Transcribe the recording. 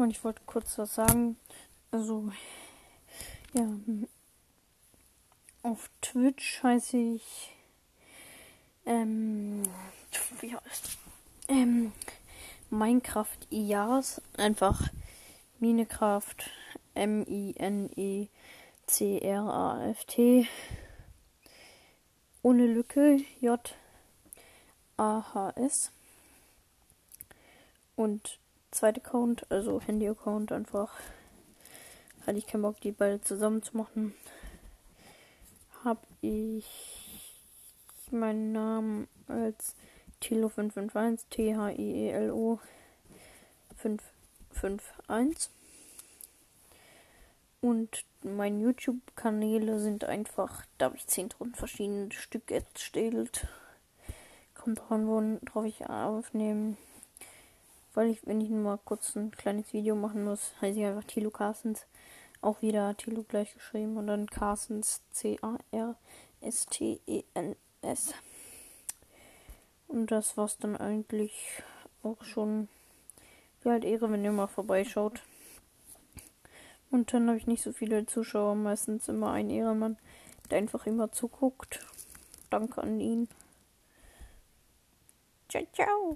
Und ich wollte kurz was sagen. Also, ja, auf Twitch heiße ich, ähm, wie heißt, ähm, Minecraft IAS, einfach Minecraft, M-I-N-E-C-R-A-F-T, ohne Lücke, J-A-H-S. Und zweiter Account, also Handy-Account einfach. Hatte ich keinen Bock, die beide zusammen zu machen. Hab ich meinen Namen als Tilo551, T-H-I-E-L-O 551. Und meine YouTube-Kanäle sind einfach, da habe ich 10.000 verschiedene Stück erstellt. Kommt dran, worauf ich aufnehmen weil ich, wenn ich nur mal kurz ein kleines Video machen muss, heiße ich einfach Tilo Carstens. Auch wieder Tilo gleich geschrieben und dann Carstens C-A-R-S-T-E-N-S. Und das war's dann eigentlich auch schon. Wäre halt Ehre, wenn ihr mal vorbeischaut. Und dann habe ich nicht so viele Zuschauer, meistens immer ein Ehrenmann, der einfach immer zuguckt. Danke an ihn. Ciao, ciao.